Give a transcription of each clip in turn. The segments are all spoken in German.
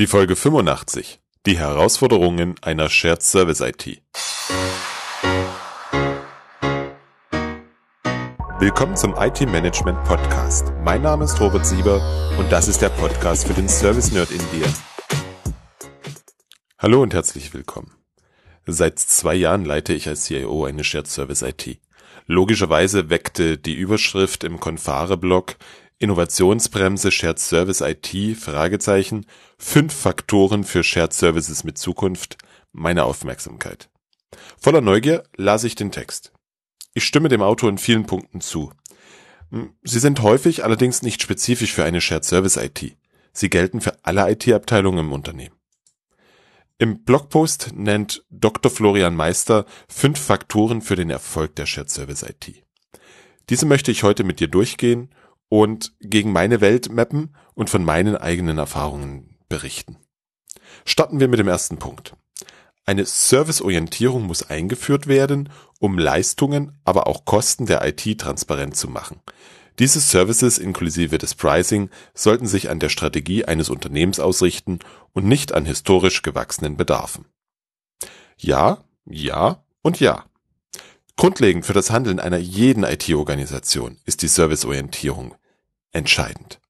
Die Folge 85. Die Herausforderungen einer Shared Service IT. Willkommen zum IT Management Podcast. Mein Name ist Robert Sieber und das ist der Podcast für den Service Nerd in dir. Hallo und herzlich willkommen. Seit zwei Jahren leite ich als CIO eine Shared Service IT. Logischerweise weckte die Überschrift im Confare-Blog Innovationsbremse Shared Service IT Fragezeichen Fünf Faktoren für Shared Services mit Zukunft meine Aufmerksamkeit. Voller Neugier las ich den Text. Ich stimme dem Autor in vielen Punkten zu. Hm, sie sind häufig allerdings nicht spezifisch für eine Shared Service IT. Sie gelten für alle IT-Abteilungen im Unternehmen. Im Blogpost nennt Dr. Florian Meister fünf Faktoren für den Erfolg der Shared Service IT. Diese möchte ich heute mit dir durchgehen und gegen meine Welt mappen und von meinen eigenen Erfahrungen berichten. Starten wir mit dem ersten Punkt. Eine Serviceorientierung muss eingeführt werden, um Leistungen, aber auch Kosten der IT transparent zu machen. Diese Services inklusive des Pricing sollten sich an der Strategie eines Unternehmens ausrichten und nicht an historisch gewachsenen Bedarfen. Ja, ja und ja. Grundlegend für das Handeln einer jeden IT-Organisation ist die Serviceorientierung entscheidend.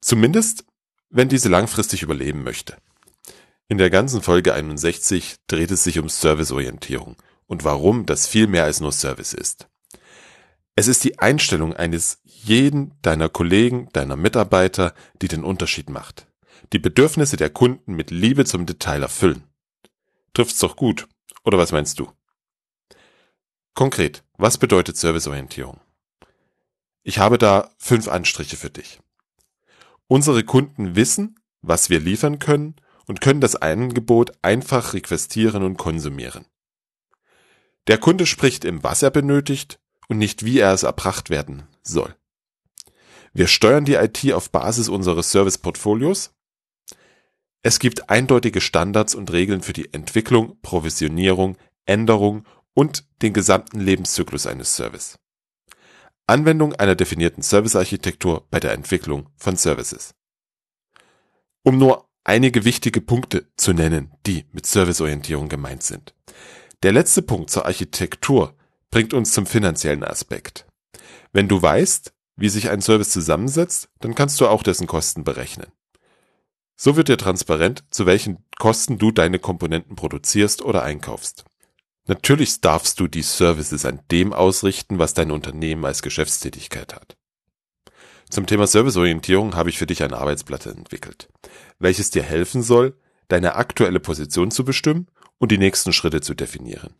Zumindest, wenn diese langfristig überleben möchte. In der ganzen Folge 61 dreht es sich um Serviceorientierung und warum das viel mehr als nur Service ist. Es ist die Einstellung eines jeden deiner Kollegen, deiner Mitarbeiter, die den Unterschied macht. Die Bedürfnisse der Kunden mit Liebe zum Detail erfüllen. Trifft's doch gut, oder was meinst du? Konkret, was bedeutet Serviceorientierung? Ich habe da fünf Anstriche für dich. Unsere Kunden wissen, was wir liefern können und können das Angebot einfach requestieren und konsumieren. Der Kunde spricht im, was er benötigt und nicht wie er es erbracht werden soll. Wir steuern die IT auf Basis unseres Serviceportfolios. Es gibt eindeutige Standards und Regeln für die Entwicklung, Provisionierung, Änderung und den gesamten Lebenszyklus eines Service. Anwendung einer definierten Servicearchitektur bei der Entwicklung von Services. Um nur einige wichtige Punkte zu nennen, die mit Serviceorientierung gemeint sind. Der letzte Punkt zur Architektur bringt uns zum finanziellen Aspekt. Wenn du weißt, wie sich ein Service zusammensetzt, dann kannst du auch dessen Kosten berechnen. So wird dir transparent, zu welchen Kosten du deine Komponenten produzierst oder einkaufst. Natürlich darfst du die Services an dem ausrichten, was dein Unternehmen als Geschäftstätigkeit hat. Zum Thema Serviceorientierung habe ich für dich ein Arbeitsblatt entwickelt, welches dir helfen soll, deine aktuelle Position zu bestimmen und die nächsten Schritte zu definieren.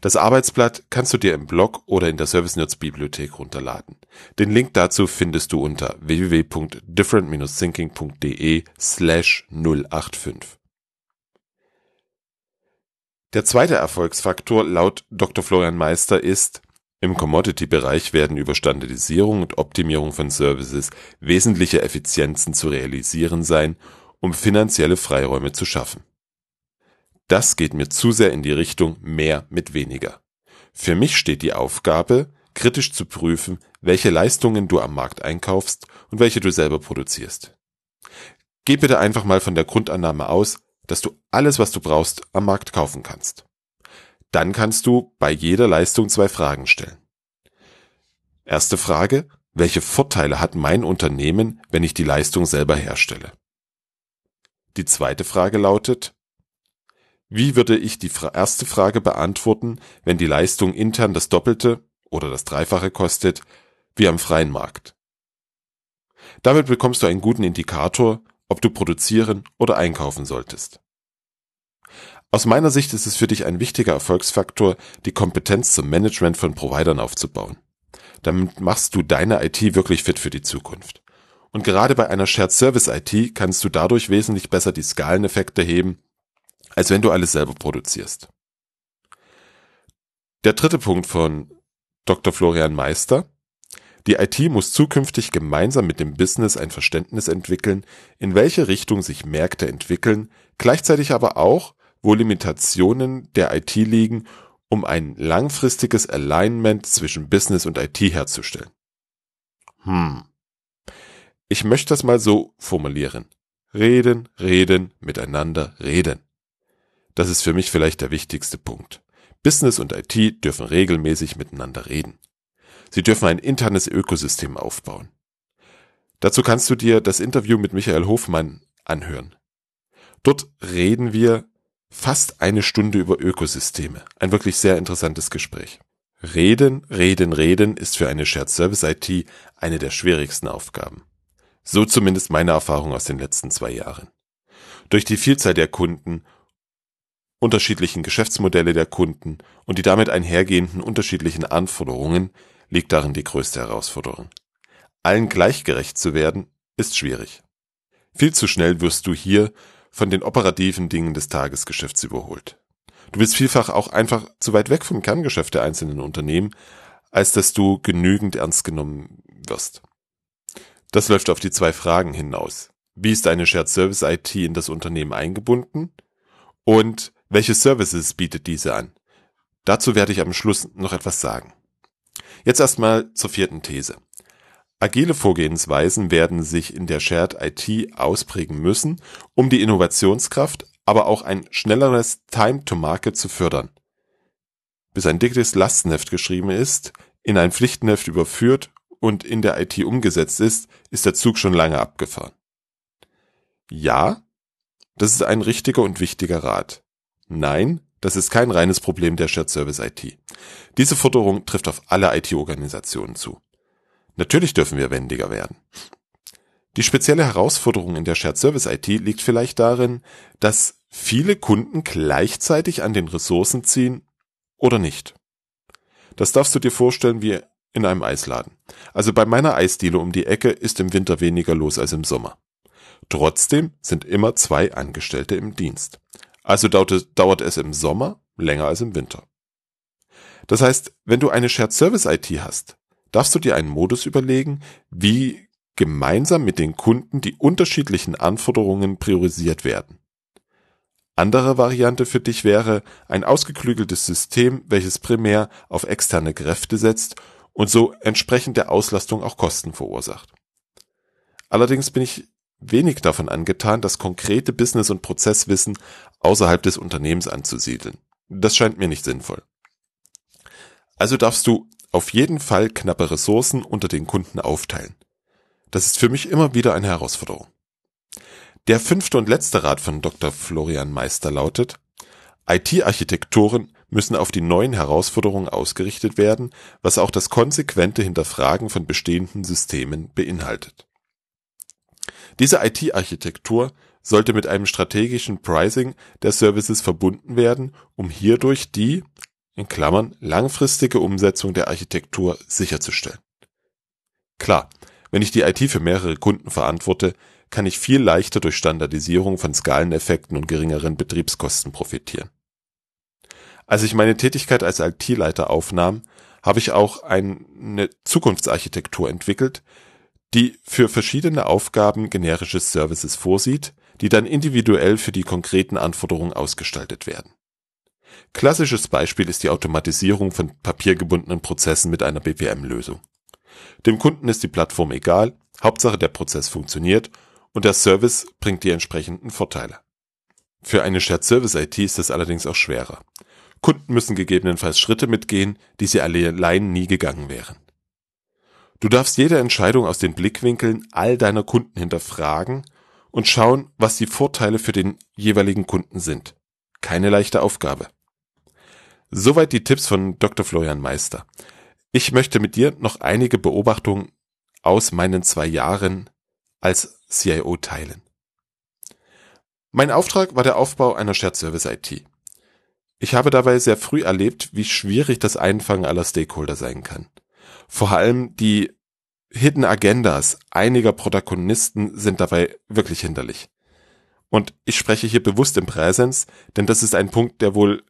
Das Arbeitsblatt kannst du dir im Blog oder in der Service Nerds Bibliothek runterladen. Den Link dazu findest du unter www.different-thinking.de slash 085. Der zweite Erfolgsfaktor laut Dr. Florian Meister ist, im Commodity-Bereich werden über Standardisierung und Optimierung von Services wesentliche Effizienzen zu realisieren sein, um finanzielle Freiräume zu schaffen. Das geht mir zu sehr in die Richtung mehr mit weniger. Für mich steht die Aufgabe, kritisch zu prüfen, welche Leistungen du am Markt einkaufst und welche du selber produzierst. Geh bitte einfach mal von der Grundannahme aus, dass du alles, was du brauchst, am Markt kaufen kannst. Dann kannst du bei jeder Leistung zwei Fragen stellen. Erste Frage, welche Vorteile hat mein Unternehmen, wenn ich die Leistung selber herstelle? Die zweite Frage lautet, wie würde ich die erste Frage beantworten, wenn die Leistung intern das Doppelte oder das Dreifache kostet, wie am freien Markt? Damit bekommst du einen guten Indikator, ob du produzieren oder einkaufen solltest. Aus meiner Sicht ist es für dich ein wichtiger Erfolgsfaktor, die Kompetenz zum Management von Providern aufzubauen. Damit machst du deine IT wirklich fit für die Zukunft. Und gerade bei einer Shared Service IT kannst du dadurch wesentlich besser die Skaleneffekte heben, als wenn du alles selber produzierst. Der dritte Punkt von Dr. Florian Meister die IT muss zukünftig gemeinsam mit dem Business ein Verständnis entwickeln, in welche Richtung sich Märkte entwickeln, gleichzeitig aber auch, wo Limitationen der IT liegen, um ein langfristiges Alignment zwischen Business und IT herzustellen. Hm. Ich möchte das mal so formulieren. Reden, reden, miteinander reden. Das ist für mich vielleicht der wichtigste Punkt. Business und IT dürfen regelmäßig miteinander reden. Sie dürfen ein internes Ökosystem aufbauen. Dazu kannst du dir das Interview mit Michael Hofmann anhören. Dort reden wir fast eine Stunde über Ökosysteme. Ein wirklich sehr interessantes Gespräch. Reden, reden, reden ist für eine Shared Service IT eine der schwierigsten Aufgaben. So zumindest meine Erfahrung aus den letzten zwei Jahren. Durch die Vielzahl der Kunden, unterschiedlichen Geschäftsmodelle der Kunden und die damit einhergehenden unterschiedlichen Anforderungen liegt darin die größte Herausforderung. Allen gleichgerecht zu werden, ist schwierig. Viel zu schnell wirst du hier von den operativen Dingen des Tagesgeschäfts überholt. Du bist vielfach auch einfach zu weit weg vom Kerngeschäft der einzelnen Unternehmen, als dass du genügend ernst genommen wirst. Das läuft auf die zwei Fragen hinaus. Wie ist eine Shared Service IT in das Unternehmen eingebunden? Und welche Services bietet diese an? Dazu werde ich am Schluss noch etwas sagen. Jetzt erstmal zur vierten These. Agile Vorgehensweisen werden sich in der Shared IT ausprägen müssen, um die Innovationskraft, aber auch ein schnelleres Time to Market zu fördern. Bis ein dickes Lastenheft geschrieben ist, in ein Pflichtenheft überführt und in der IT umgesetzt ist, ist der Zug schon lange abgefahren. Ja, das ist ein richtiger und wichtiger Rat. Nein, das ist kein reines Problem der Shared Service IT. Diese Forderung trifft auf alle IT-Organisationen zu. Natürlich dürfen wir wendiger werden. Die spezielle Herausforderung in der Shared Service IT liegt vielleicht darin, dass viele Kunden gleichzeitig an den Ressourcen ziehen oder nicht. Das darfst du dir vorstellen wie in einem Eisladen. Also bei meiner Eisdiele um die Ecke ist im Winter weniger los als im Sommer. Trotzdem sind immer zwei Angestellte im Dienst. Also dauert es im Sommer länger als im Winter. Das heißt, wenn du eine Shared Service IT hast, darfst du dir einen Modus überlegen, wie gemeinsam mit den Kunden die unterschiedlichen Anforderungen priorisiert werden. Andere Variante für dich wäre ein ausgeklügeltes System, welches primär auf externe Kräfte setzt und so entsprechend der Auslastung auch Kosten verursacht. Allerdings bin ich wenig davon angetan, das konkrete Business- und Prozesswissen außerhalb des Unternehmens anzusiedeln. Das scheint mir nicht sinnvoll. Also darfst du auf jeden Fall knappe Ressourcen unter den Kunden aufteilen. Das ist für mich immer wieder eine Herausforderung. Der fünfte und letzte Rat von Dr. Florian Meister lautet, IT-Architekturen müssen auf die neuen Herausforderungen ausgerichtet werden, was auch das konsequente Hinterfragen von bestehenden Systemen beinhaltet. Diese IT-Architektur sollte mit einem strategischen Pricing der Services verbunden werden, um hierdurch die in Klammern langfristige Umsetzung der Architektur sicherzustellen. Klar, wenn ich die IT für mehrere Kunden verantworte, kann ich viel leichter durch Standardisierung von Skaleneffekten und geringeren Betriebskosten profitieren. Als ich meine Tätigkeit als IT-Leiter aufnahm, habe ich auch eine Zukunftsarchitektur entwickelt, die für verschiedene Aufgaben generische Services vorsieht, die dann individuell für die konkreten Anforderungen ausgestaltet werden Klassisches Beispiel ist die Automatisierung von papiergebundenen Prozessen mit einer BPM-Lösung. Dem Kunden ist die Plattform egal, Hauptsache der Prozess funktioniert und der Service bringt die entsprechenden Vorteile. Für eine Shared Service IT ist es allerdings auch schwerer. Kunden müssen gegebenenfalls Schritte mitgehen, die sie allein nie gegangen wären. Du darfst jede Entscheidung aus den Blickwinkeln all deiner Kunden hinterfragen und schauen, was die Vorteile für den jeweiligen Kunden sind. Keine leichte Aufgabe. Soweit die Tipps von Dr. Florian Meister. Ich möchte mit dir noch einige Beobachtungen aus meinen zwei Jahren als CIO teilen. Mein Auftrag war der Aufbau einer Shared Service IT. Ich habe dabei sehr früh erlebt, wie schwierig das Einfangen aller Stakeholder sein kann. Vor allem die Hidden Agendas einiger Protagonisten sind dabei wirklich hinderlich. Und ich spreche hier bewusst im Präsens, denn das ist ein Punkt, der wohl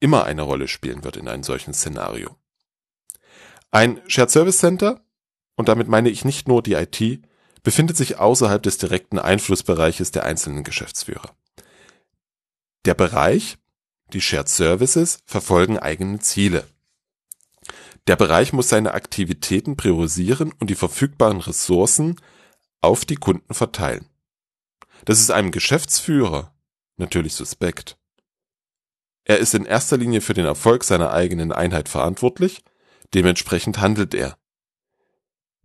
immer eine Rolle spielen wird in einem solchen Szenario. Ein Shared Service Center, und damit meine ich nicht nur die IT, befindet sich außerhalb des direkten Einflussbereiches der einzelnen Geschäftsführer. Der Bereich, die Shared Services, verfolgen eigene Ziele. Der Bereich muss seine Aktivitäten priorisieren und die verfügbaren Ressourcen auf die Kunden verteilen. Das ist einem Geschäftsführer natürlich suspekt. Er ist in erster Linie für den Erfolg seiner eigenen Einheit verantwortlich, dementsprechend handelt er.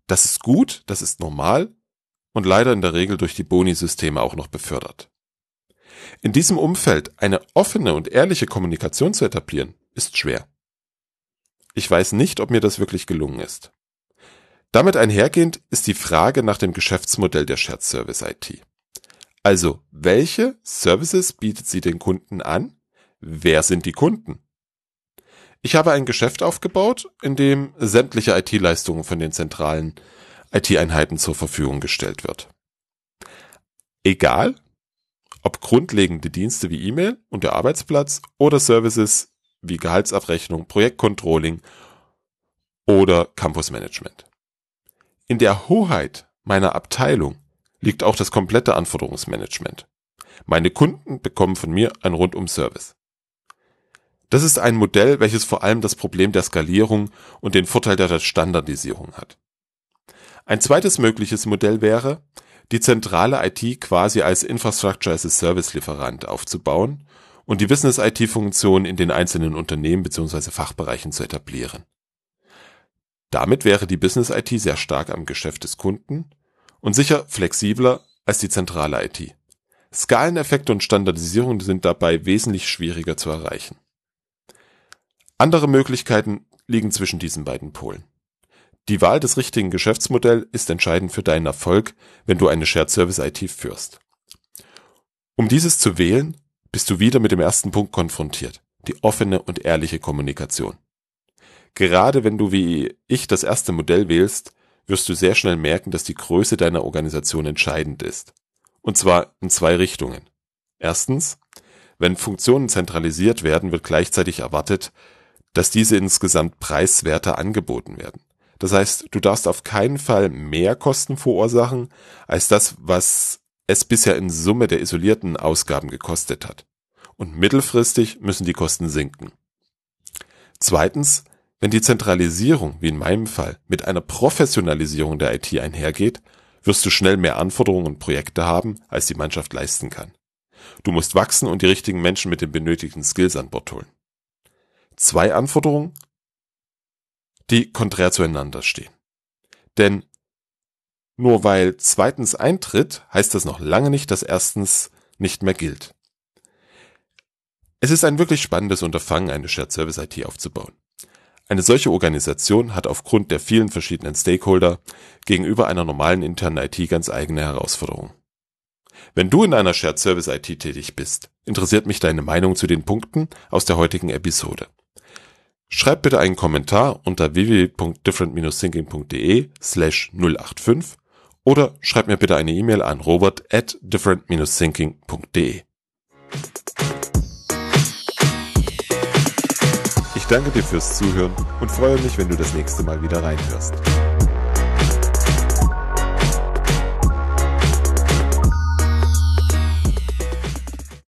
Das ist gut, das ist normal und leider in der Regel durch die Boni-Systeme auch noch befördert. In diesem Umfeld eine offene und ehrliche Kommunikation zu etablieren, ist schwer. Ich weiß nicht, ob mir das wirklich gelungen ist. Damit einhergehend ist die Frage nach dem Geschäftsmodell der Shared Service IT. Also, welche Services bietet sie den Kunden an? Wer sind die Kunden? Ich habe ein Geschäft aufgebaut, in dem sämtliche IT-Leistungen von den zentralen IT-Einheiten zur Verfügung gestellt wird. Egal, ob grundlegende Dienste wie E-Mail und der Arbeitsplatz oder Services wie Gehaltsabrechnung, Projektcontrolling oder Campusmanagement. In der Hoheit meiner Abteilung liegt auch das komplette Anforderungsmanagement. Meine Kunden bekommen von mir ein Rundum-Service. Das ist ein Modell, welches vor allem das Problem der Skalierung und den Vorteil der Standardisierung hat. Ein zweites mögliches Modell wäre, die zentrale IT quasi als Infrastructure as a Service Lieferant aufzubauen und die Business IT Funktion in den einzelnen Unternehmen bzw. Fachbereichen zu etablieren. Damit wäre die Business IT sehr stark am Geschäft des Kunden und sicher flexibler als die zentrale IT. Skaleneffekte und Standardisierung sind dabei wesentlich schwieriger zu erreichen. Andere Möglichkeiten liegen zwischen diesen beiden Polen. Die Wahl des richtigen Geschäftsmodells ist entscheidend für deinen Erfolg, wenn du eine Shared Service IT führst. Um dieses zu wählen, bist du wieder mit dem ersten Punkt konfrontiert, die offene und ehrliche Kommunikation. Gerade wenn du wie ich das erste Modell wählst, wirst du sehr schnell merken, dass die Größe deiner Organisation entscheidend ist. Und zwar in zwei Richtungen. Erstens, wenn Funktionen zentralisiert werden, wird gleichzeitig erwartet, dass diese insgesamt preiswerter angeboten werden. Das heißt, du darfst auf keinen Fall mehr Kosten verursachen als das, was es bisher in Summe der isolierten Ausgaben gekostet hat. Und mittelfristig müssen die Kosten sinken. Zweitens, wenn die Zentralisierung, wie in meinem Fall, mit einer Professionalisierung der IT einhergeht, wirst du schnell mehr Anforderungen und Projekte haben, als die Mannschaft leisten kann. Du musst wachsen und die richtigen Menschen mit den benötigten Skills an Bord holen. Zwei Anforderungen, die konträr zueinander stehen. Denn nur weil zweitens eintritt, heißt das noch lange nicht, dass erstens nicht mehr gilt. Es ist ein wirklich spannendes Unterfangen, eine Shared Service IT aufzubauen. Eine solche Organisation hat aufgrund der vielen verschiedenen Stakeholder gegenüber einer normalen internen IT ganz eigene Herausforderungen. Wenn du in einer Shared Service IT tätig bist, interessiert mich deine Meinung zu den Punkten aus der heutigen Episode. Schreib bitte einen Kommentar unter www.different-thinking.de slash 085 oder schreib mir bitte eine E-Mail an robert at different-thinking.de. Ich danke dir fürs Zuhören und freue mich, wenn du das nächste Mal wieder reinhörst.